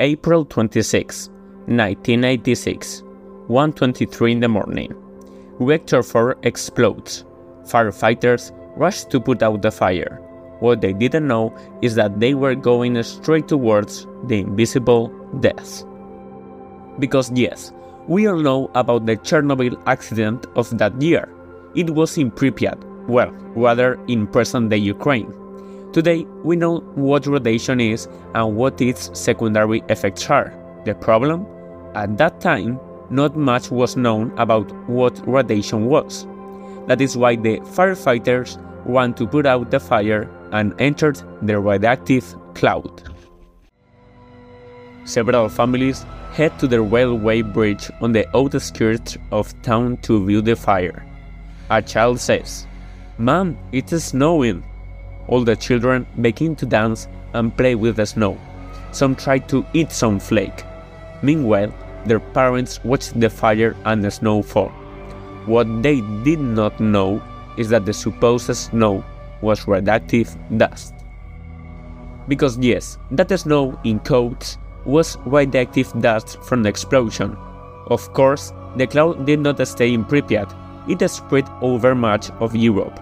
April 26, 1986, 1:23 in the morning. Reactor 4 explodes. Firefighters rush to put out the fire. What they didn't know is that they were going straight towards the invisible death. Because yes, we all know about the Chernobyl accident of that year. It was in Pripyat, well, rather in present day Ukraine. Today, we know what radiation is and what its secondary effects are. The problem? At that time, not much was known about what radiation was. That is why the firefighters want to put out the fire and entered the radioactive cloud. Several families head to the railway bridge on the outskirts of town to view the fire. A child says, Mom, it's snowing. All the children begin to dance and play with the snow. Some try to eat some flake. Meanwhile, their parents watch the fire and the snow fall. What they did not know is that the supposed snow was radioactive dust. Because, yes, that snow, in coats was radioactive dust from the explosion. Of course, the cloud did not stay in Pripyat, it spread over much of Europe.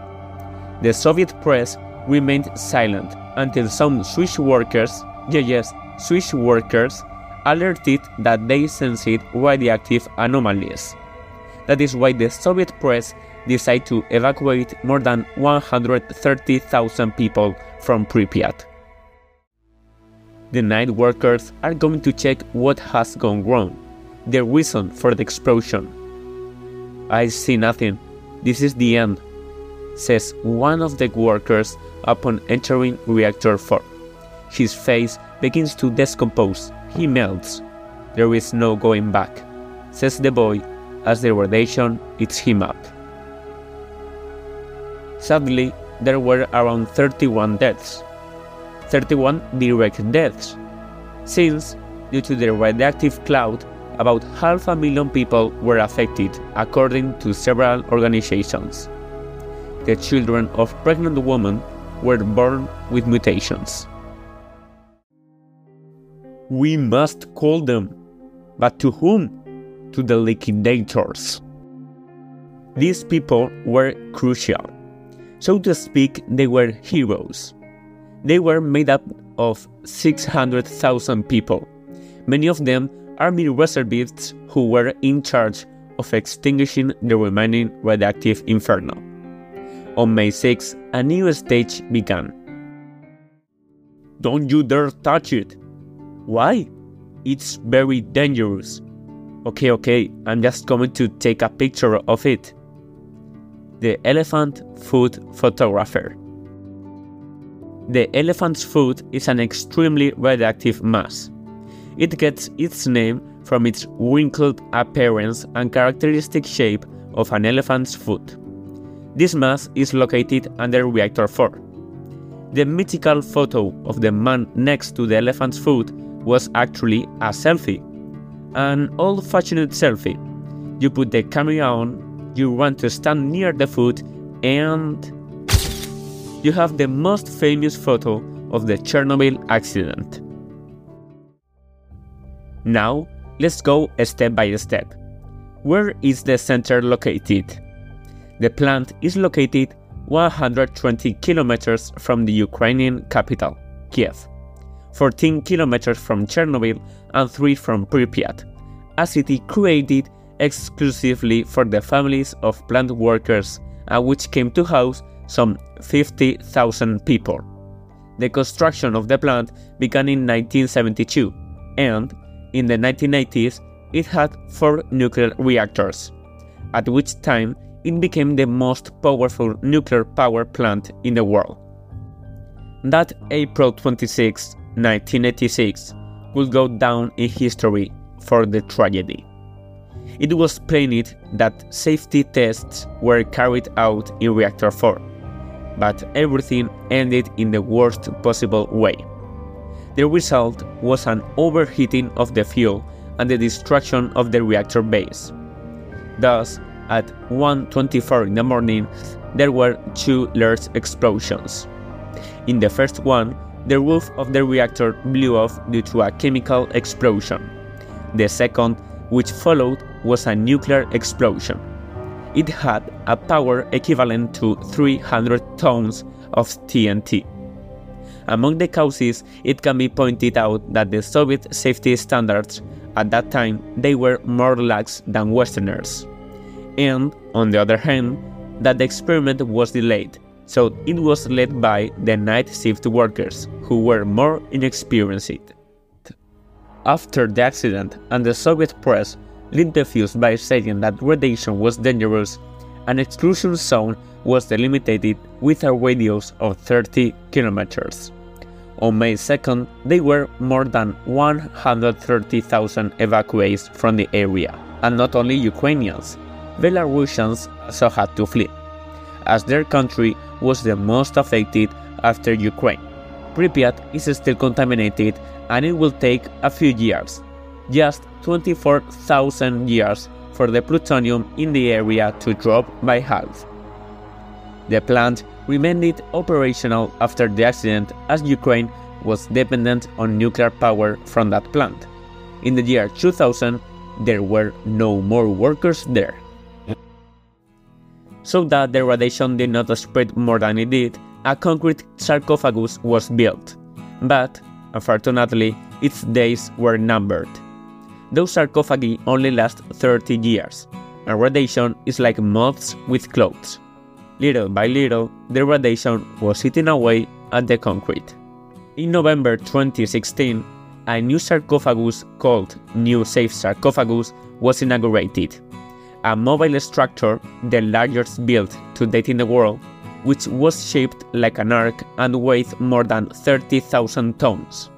The Soviet press remained silent until some Swiss workers, yes, Swiss workers, alerted that they sensed radioactive anomalies. That is why the Soviet press decided to evacuate more than 130,000 people from Pripyat. The night workers are going to check what has gone wrong, the reason for the explosion. I see nothing. This is the end, says one of the workers upon entering reactor 4. His face begins to decompose. He melts. There is no going back, says the boy as the radiation eats him up. Sadly, there were around 31 deaths. 31 direct deaths, since, due to the radioactive cloud, about half a million people were affected, according to several organizations. The children of pregnant women were born with mutations. We must call them. But to whom? To the liquidators. These people were crucial. So to speak, they were heroes. They were made up of 600,000 people, many of them army reservists who were in charge of extinguishing the remaining radioactive inferno. On May 6, a new stage began. Don't you dare touch it! Why? It's very dangerous. Okay, okay, I'm just going to take a picture of it. The elephant foot photographer. The elephant's foot is an extremely radioactive mass. It gets its name from its wrinkled appearance and characteristic shape of an elephant's foot. This mass is located under reactor 4. The mythical photo of the man next to the elephant's foot was actually a selfie. An old fashioned selfie. You put the camera on, you want to stand near the foot, and you have the most famous photo of the Chernobyl accident. Now, let's go step by step. Where is the center located? The plant is located 120 kilometers from the Ukrainian capital, Kiev, 14 kilometers from Chernobyl, and 3 from Pripyat, a city created exclusively for the families of plant workers and which came to house some 50,000 people. The construction of the plant began in 1972, and in the 1980s it had four nuclear reactors, at which time it became the most powerful nuclear power plant in the world. That April 26, 1986, will go down in history for the tragedy. It was planned that safety tests were carried out in Reactor 4, but everything ended in the worst possible way. The result was an overheating of the fuel and the destruction of the reactor base. Thus, at 1:24 in the morning, there were two large explosions. In the first one, the roof of the reactor blew off due to a chemical explosion. The second, which followed, was a nuclear explosion. It had a power equivalent to 300 tons of TNT. Among the causes, it can be pointed out that the Soviet safety standards at that time they were more lax than Westerners. And, on the other hand, that the experiment was delayed, so it was led by the night shift workers, who were more inexperienced. After the accident, and the Soviet press lit the fuse by saying that radiation was dangerous, an exclusion zone was delimited with a radius of 30 kilometers. On May 2nd, there were more than 130,000 evacuees from the area, and not only Ukrainians, Belarusians also had to flee, as their country was the most affected after Ukraine. Pripyat is still contaminated and it will take a few years, just 24,000 years for the plutonium in the area to drop by half. The plant remained operational after the accident as Ukraine was dependent on nuclear power from that plant. In the year 2000, there were no more workers there. So that the radiation did not spread more than it did, a concrete sarcophagus was built. But, unfortunately, its days were numbered. Those sarcophagi only last 30 years, and radiation is like moths with clothes. Little by little, the radiation was eating away at the concrete. In November 2016, a new sarcophagus called New Safe Sarcophagus was inaugurated. A mobile structure, the largest built to date in the world, which was shaped like an ark and weighed more than 30,000 tons.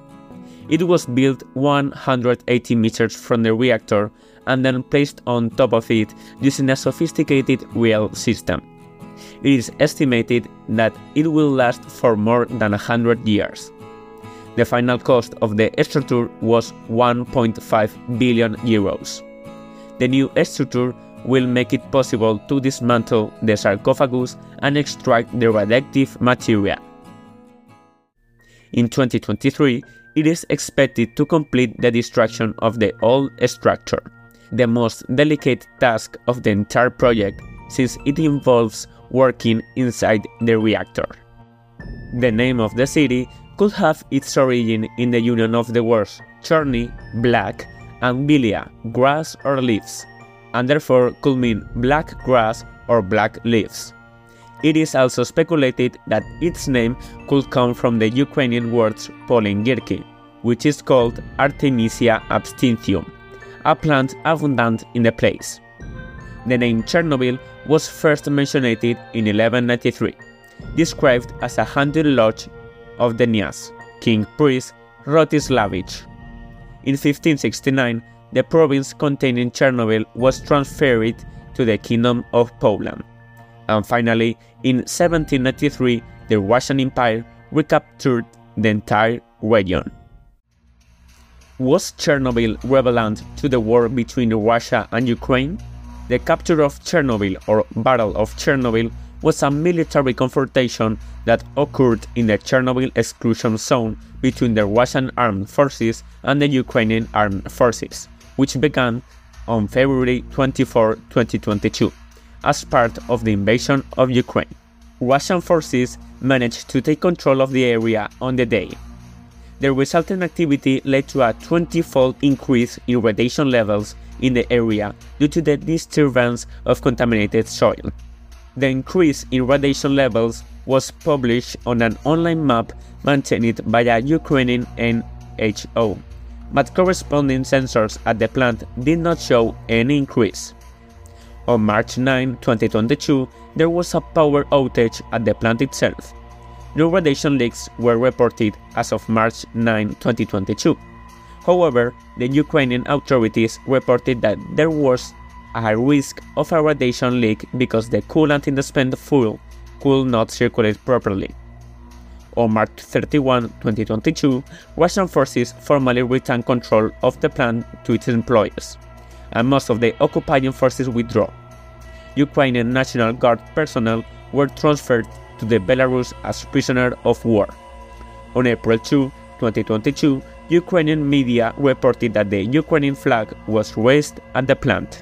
It was built 180 meters from the reactor and then placed on top of it using a sophisticated rail system. It is estimated that it will last for more than 100 years. The final cost of the structure was 1.5 billion euros. The new structure will make it possible to dismantle the sarcophagus and extract the radioactive material. In 2023, it is expected to complete the destruction of the old structure, the most delicate task of the entire project since it involves working inside the reactor. The name of the city could have its origin in the union of the words chorny, black, and bilia, grass or leaves, and therefore could mean black grass or black leaves. It is also speculated that its name could come from the Ukrainian words polengirki, which is called Artemisia absinthium, a plant abundant in the place. The name Chernobyl was first mentioned in 1193, described as a hunting lodge of the Nias, king priest Rotislavich. In 1569, the province containing Chernobyl was transferred to the Kingdom of Poland. And finally, in 1793, the Russian Empire recaptured the entire region. Was Chernobyl relevant to the war between Russia and Ukraine? The capture of Chernobyl or Battle of Chernobyl was a military confrontation that occurred in the Chernobyl exclusion zone between the Russian armed forces and the Ukrainian armed forces, which began on February 24, 2022, as part of the invasion of Ukraine. Russian forces managed to take control of the area on the day. The resulting activity led to a 20 fold increase in radiation levels in the area due to the disturbance of contaminated soil. The increase in radiation levels was published on an online map maintained by a Ukrainian NHO, but corresponding sensors at the plant did not show any increase. On March 9, 2022, there was a power outage at the plant itself. No radiation leaks were reported as of March 9, 2022. However, the Ukrainian authorities reported that there was a high risk of a radiation leak because the coolant in the spent fuel could not circulate properly. On March 31, 2022, Russian forces formally returned control of the plant to its employees, and most of the occupying forces withdrew. Ukrainian National Guard personnel were transferred to the Belarus as prisoner of war. On April 2, 2022, Ukrainian media reported that the Ukrainian flag was raised at the plant.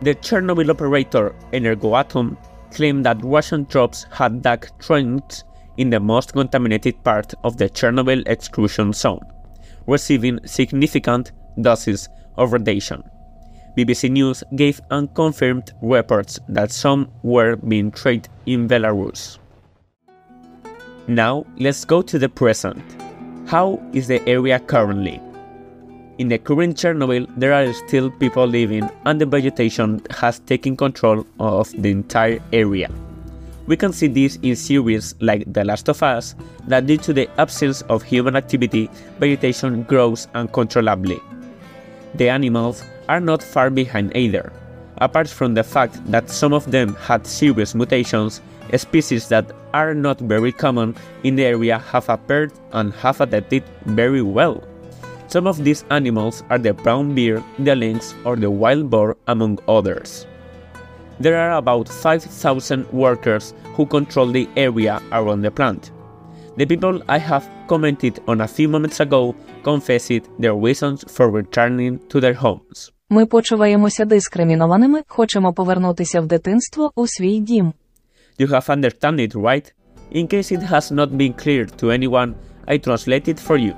The Chernobyl operator Energoatom claimed that Russian troops had dug trenches in the most contaminated part of the Chernobyl exclusion zone, receiving significant doses of radiation. BBC News gave unconfirmed reports that some were being treated in Belarus. Now, let's go to the present. How is the area currently? In the current Chernobyl, there are still people living, and the vegetation has taken control of the entire area. We can see this in series like The Last of Us, that due to the absence of human activity, vegetation grows uncontrollably. The animals are not far behind either. Apart from the fact that some of them had serious mutations, species that are not very common in the area have appeared and have adapted very well. Some of these animals are the brown bear, the lynx, or the wild boar, among others. There are about 5,000 workers who control the area around the plant. The people I have commented on a few moments ago confessed their reasons for returning to their homes. Ми почуваємося дискримінованими, хочемо повернутися в дитинство у свій дім. You have understood it, right? In case it has not been clear to anyone, I translate it for you.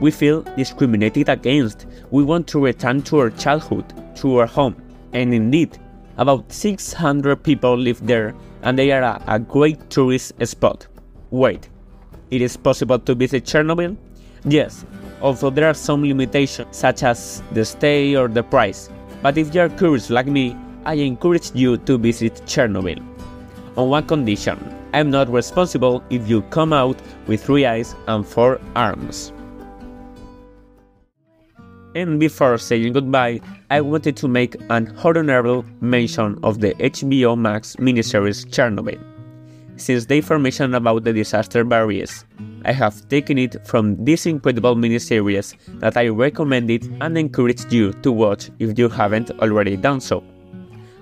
We feel discriminated against. We want to return to our childhood, to our home. And indeed, about 600 people live there and they are a, a great tourist spot. Wait, it is possible to visit Chernobyl? Yes, although there are some limitations such as the stay or the price. But if you are curious like me, I encourage you to visit Chernobyl. On one condition, I am not responsible if you come out with three eyes and four arms. And before saying goodbye, I wanted to make an honorable mention of the HBO Max miniseries Chernobyl. Since the information about the disaster varies, I have taken it from this incredible miniseries that I recommended and encouraged you to watch if you haven't already done so.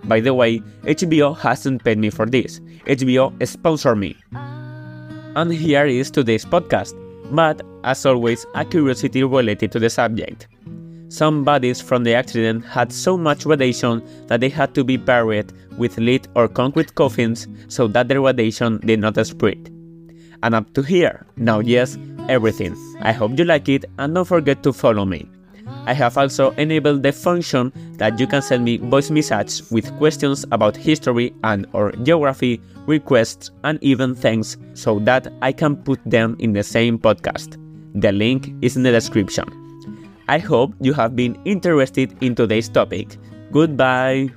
By the way, HBO hasn't paid me for this, HBO sponsored me. And here is today's podcast, but as always, a curiosity related to the subject. Some bodies from the accident had so much radiation that they had to be buried with lead or concrete coffins so that the radiation did not spread. And up to here, now yes, everything. I hope you like it and don't forget to follow me. I have also enabled the function that you can send me voice messages with questions about history and or geography, requests and even thanks so that I can put them in the same podcast. The link is in the description. I hope you have been interested in today's topic. Goodbye.